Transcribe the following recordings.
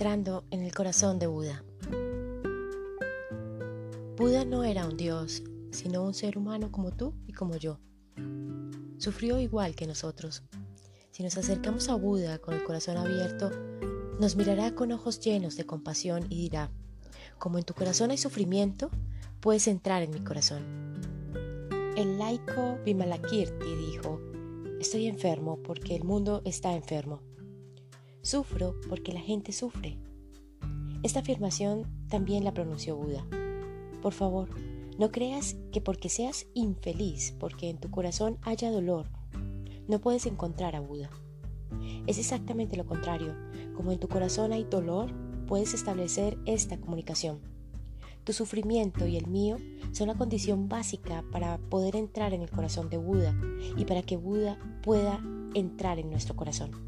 Entrando en el corazón de Buda. Buda no era un dios, sino un ser humano como tú y como yo. Sufrió igual que nosotros. Si nos acercamos a Buda con el corazón abierto, nos mirará con ojos llenos de compasión y dirá, como en tu corazón hay sufrimiento, puedes entrar en mi corazón. El laico Vimalakirti dijo, estoy enfermo porque el mundo está enfermo. Sufro porque la gente sufre. Esta afirmación también la pronunció Buda. Por favor, no creas que porque seas infeliz, porque en tu corazón haya dolor, no puedes encontrar a Buda. Es exactamente lo contrario. Como en tu corazón hay dolor, puedes establecer esta comunicación. Tu sufrimiento y el mío son la condición básica para poder entrar en el corazón de Buda y para que Buda pueda entrar en nuestro corazón.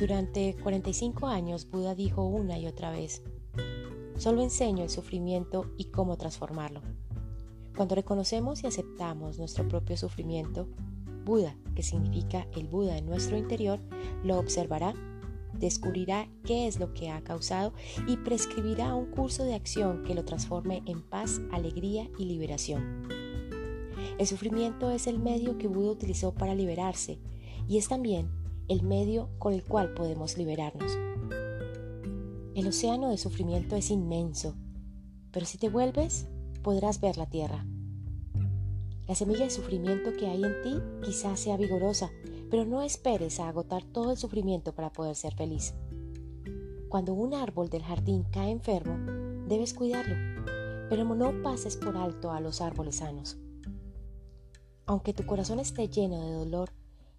Durante 45 años Buda dijo una y otra vez, solo enseño el sufrimiento y cómo transformarlo. Cuando reconocemos y aceptamos nuestro propio sufrimiento, Buda, que significa el Buda en nuestro interior, lo observará, descubrirá qué es lo que ha causado y prescribirá un curso de acción que lo transforme en paz, alegría y liberación. El sufrimiento es el medio que Buda utilizó para liberarse y es también el medio con el cual podemos liberarnos. El océano de sufrimiento es inmenso, pero si te vuelves, podrás ver la tierra. La semilla de sufrimiento que hay en ti quizás sea vigorosa, pero no esperes a agotar todo el sufrimiento para poder ser feliz. Cuando un árbol del jardín cae enfermo, debes cuidarlo, pero no pases por alto a los árboles sanos. Aunque tu corazón esté lleno de dolor,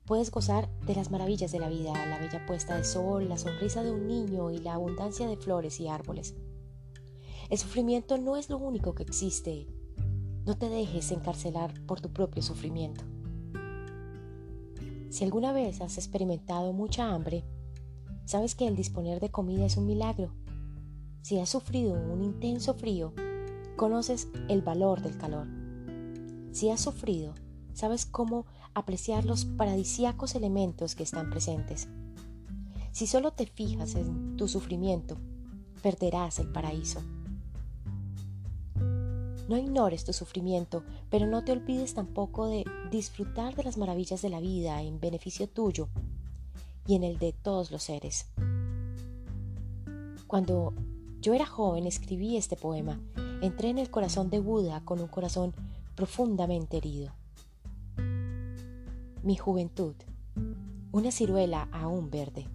Puedes gozar de las maravillas de la vida, la bella puesta de sol, la sonrisa de un niño y la abundancia de flores y árboles. El sufrimiento no es lo único que existe. No te dejes encarcelar por tu propio sufrimiento. Si alguna vez has experimentado mucha hambre, sabes que el disponer de comida es un milagro. Si has sufrido un intenso frío, conoces el valor del calor. Si has sufrido, sabes cómo apreciar los paradisíacos elementos que están presentes. Si solo te fijas en tu sufrimiento, perderás el paraíso. No ignores tu sufrimiento, pero no te olvides tampoco de disfrutar de las maravillas de la vida en beneficio tuyo y en el de todos los seres. Cuando yo era joven escribí este poema, entré en el corazón de Buda con un corazón profundamente herido mi juventud, una ciruela aún verde.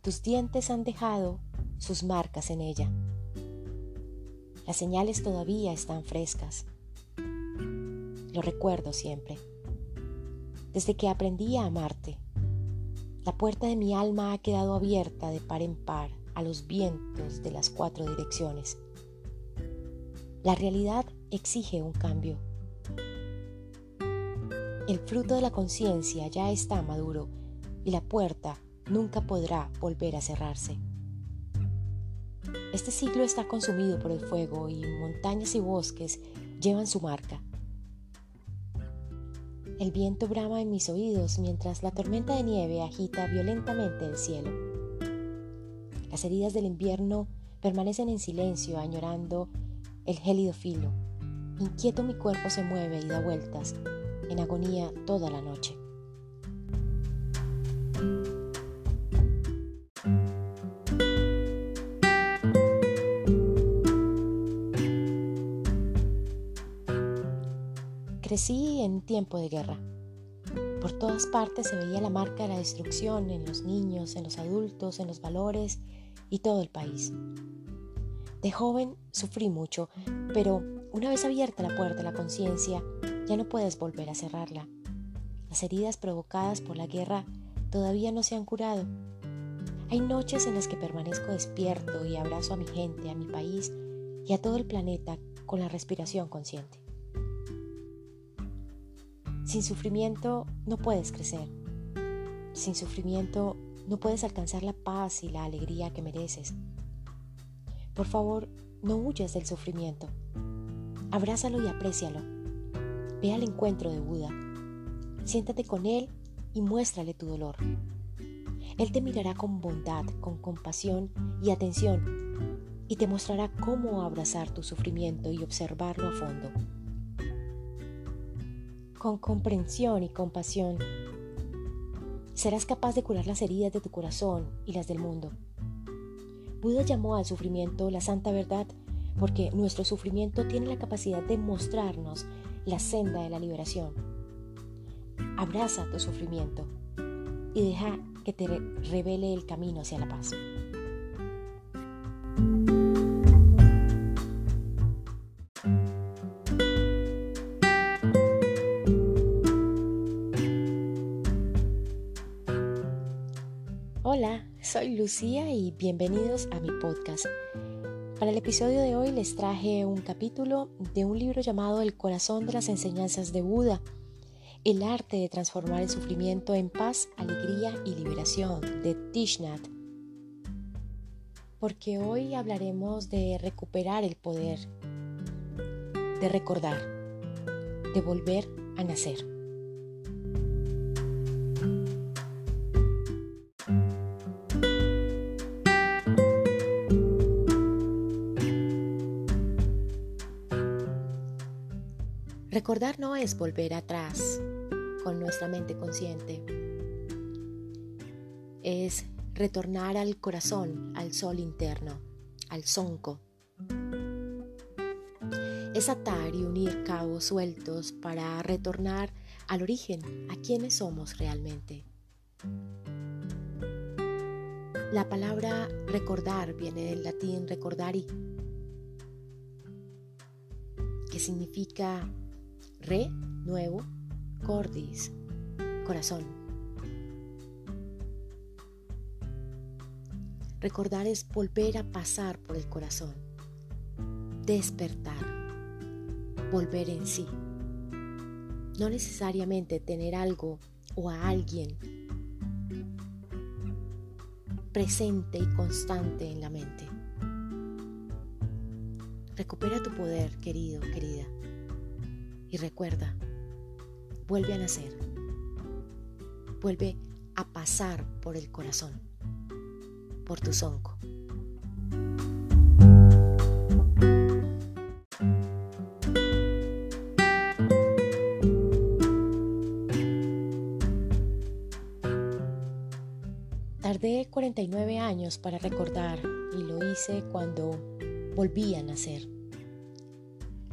Tus dientes han dejado sus marcas en ella. Las señales todavía están frescas. Lo recuerdo siempre. Desde que aprendí a amarte, la puerta de mi alma ha quedado abierta de par en par a los vientos de las cuatro direcciones. La realidad exige un cambio el fruto de la conciencia ya está maduro y la puerta nunca podrá volver a cerrarse. Este siglo está consumido por el fuego y montañas y bosques llevan su marca. El viento brama en mis oídos mientras la tormenta de nieve agita violentamente el cielo. Las heridas del invierno permanecen en silencio añorando el gélido filo. Inquieto mi cuerpo se mueve y da vueltas en agonía toda la noche. Crecí en tiempo de guerra. Por todas partes se veía la marca de la destrucción en los niños, en los adultos, en los valores y todo el país. De joven sufrí mucho, pero una vez abierta la puerta de la conciencia, ya no puedes volver a cerrarla. Las heridas provocadas por la guerra todavía no se han curado. Hay noches en las que permanezco despierto y abrazo a mi gente, a mi país y a todo el planeta con la respiración consciente. Sin sufrimiento no puedes crecer. Sin sufrimiento no puedes alcanzar la paz y la alegría que mereces. Por favor, no huyas del sufrimiento. Abrázalo y aprécialo Ve al encuentro de Buda. Siéntate con él y muéstrale tu dolor. Él te mirará con bondad, con compasión y atención y te mostrará cómo abrazar tu sufrimiento y observarlo a fondo. Con comprensión y compasión, serás capaz de curar las heridas de tu corazón y las del mundo. Buda llamó al sufrimiento la santa verdad porque nuestro sufrimiento tiene la capacidad de mostrarnos la senda de la liberación. Abraza tu sufrimiento y deja que te revele el camino hacia la paz. Hola, soy Lucía y bienvenidos a mi podcast. Para el episodio de hoy les traje un capítulo de un libro llamado El corazón de las enseñanzas de Buda, el arte de transformar el sufrimiento en paz, alegría y liberación de Tishnat. Porque hoy hablaremos de recuperar el poder, de recordar, de volver a nacer. Recordar no es volver atrás con nuestra mente consciente. Es retornar al corazón, al sol interno, al zonco. Es atar y unir cabos sueltos para retornar al origen, a quienes somos realmente. La palabra recordar viene del latín recordari, que significa Re, nuevo, cordis, corazón. Recordar es volver a pasar por el corazón, despertar, volver en sí. No necesariamente tener algo o a alguien presente y constante en la mente. Recupera tu poder, querido, querida. Y recuerda, vuelve a nacer, vuelve a pasar por el corazón, por tu zonco. Tardé 49 años para recordar y lo hice cuando volví a nacer.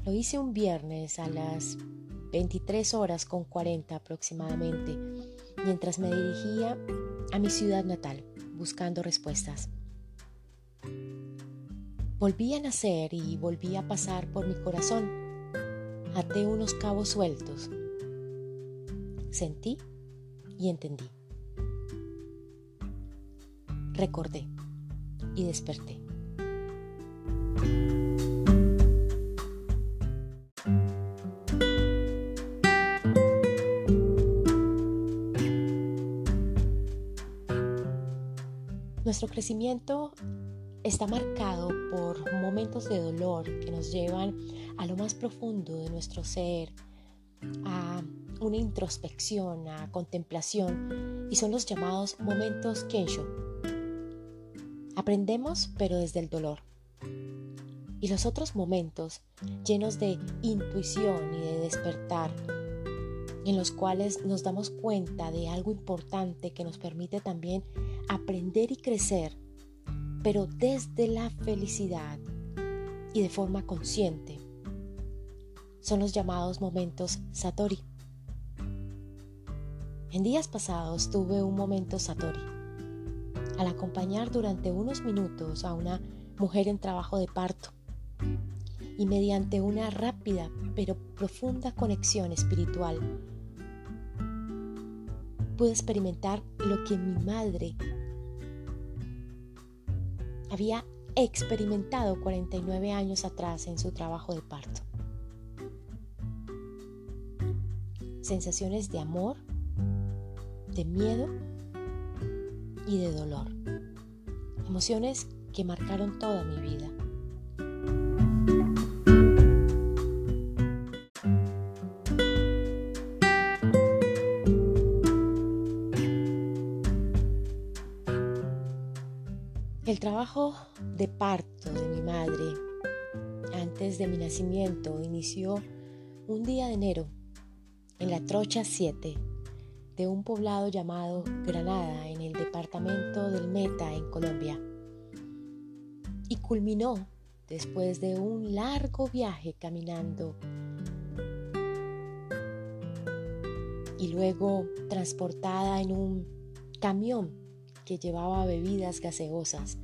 Lo hice un viernes a las 23 horas con 40 aproximadamente, mientras me dirigía a mi ciudad natal, buscando respuestas. Volví a nacer y volví a pasar por mi corazón. Até unos cabos sueltos. Sentí y entendí. Recordé y desperté. Nuestro crecimiento está marcado por momentos de dolor que nos llevan a lo más profundo de nuestro ser, a una introspección, a contemplación, y son los llamados momentos Kensho. Aprendemos, pero desde el dolor. Y los otros momentos, llenos de intuición y de despertar, en los cuales nos damos cuenta de algo importante que nos permite también aprender y crecer, pero desde la felicidad y de forma consciente. Son los llamados momentos Satori. En días pasados tuve un momento Satori. Al acompañar durante unos minutos a una mujer en trabajo de parto y mediante una rápida pero profunda conexión espiritual pude experimentar lo que mi madre había experimentado 49 años atrás en su trabajo de parto. Sensaciones de amor, de miedo y de dolor. Emociones que marcaron toda mi vida. El trabajo de parto de mi madre antes de mi nacimiento inició un día de enero en la Trocha 7 de un poblado llamado Granada en el departamento del Meta en Colombia y culminó después de un largo viaje caminando. Y luego transportada en un camión que llevaba bebidas gaseosas.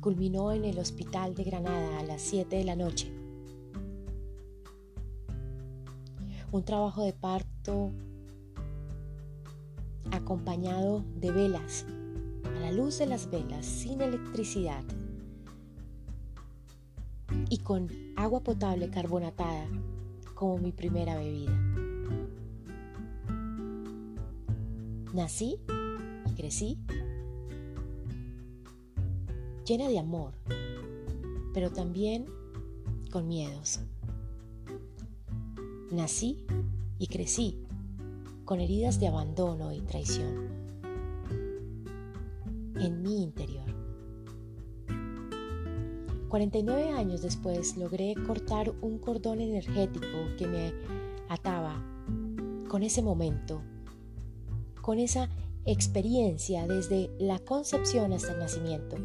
Culminó en el hospital de Granada a las 7 de la noche. Un trabajo de parto acompañado de velas, a la luz de las velas, sin electricidad y con agua potable carbonatada como mi primera bebida. Nací crecí llena de amor, pero también con miedos. Nací y crecí con heridas de abandono y traición en mi interior. 49 años después logré cortar un cordón energético que me ataba con ese momento con esa experiencia desde la concepción hasta el nacimiento.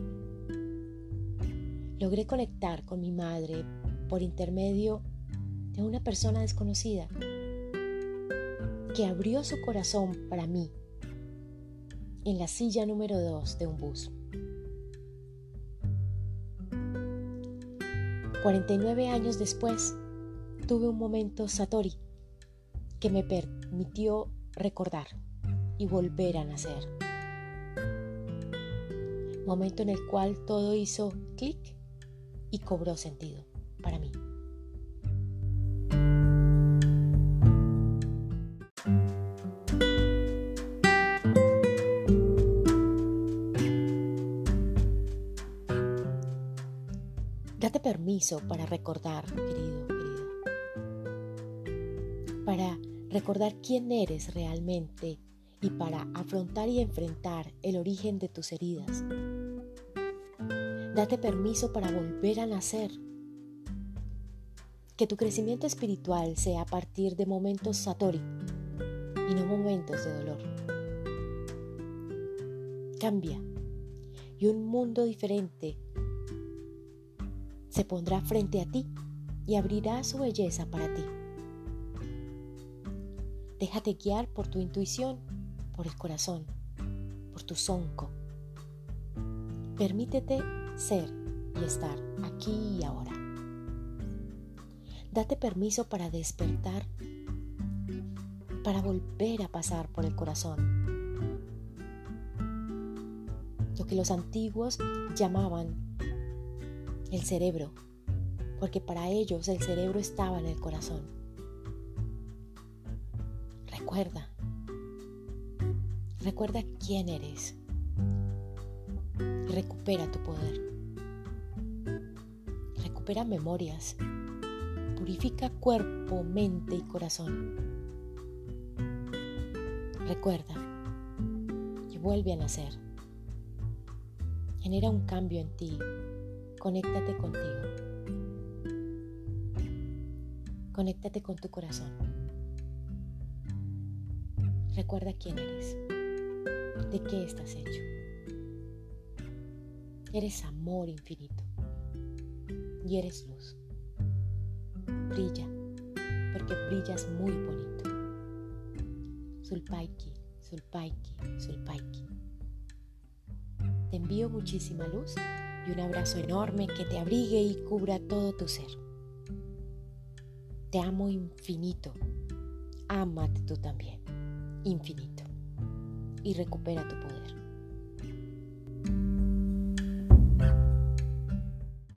Logré conectar con mi madre por intermedio de una persona desconocida que abrió su corazón para mí en la silla número 2 de un bus. 49 años después, tuve un momento Satori que me permitió recordar y volver a nacer. Momento en el cual todo hizo clic y cobró sentido para mí. Date permiso para recordar, querido, querida. Para recordar quién eres realmente y para afrontar y enfrentar el origen de tus heridas. Date permiso para volver a nacer. Que tu crecimiento espiritual sea a partir de momentos satori y no momentos de dolor. Cambia y un mundo diferente se pondrá frente a ti y abrirá su belleza para ti. Déjate guiar por tu intuición por el corazón, por tu sonco. Permítete ser y estar aquí y ahora. Date permiso para despertar, para volver a pasar por el corazón. Lo que los antiguos llamaban el cerebro, porque para ellos el cerebro estaba en el corazón. Recuerda, Recuerda quién eres recupera tu poder. Recupera memorias. Purifica cuerpo, mente y corazón. Recuerda y vuelve a nacer. Genera un cambio en ti. Conéctate contigo. Conéctate con tu corazón. Recuerda quién eres de qué estás hecho. Eres amor infinito y eres luz. Brilla, porque brillas muy bonito. Sulpaiki, Sulpaiki, Sulpaiki. Te envío muchísima luz y un abrazo enorme que te abrigue y cubra todo tu ser. Te amo infinito. Ámate tú también, infinito y recupera tu poder.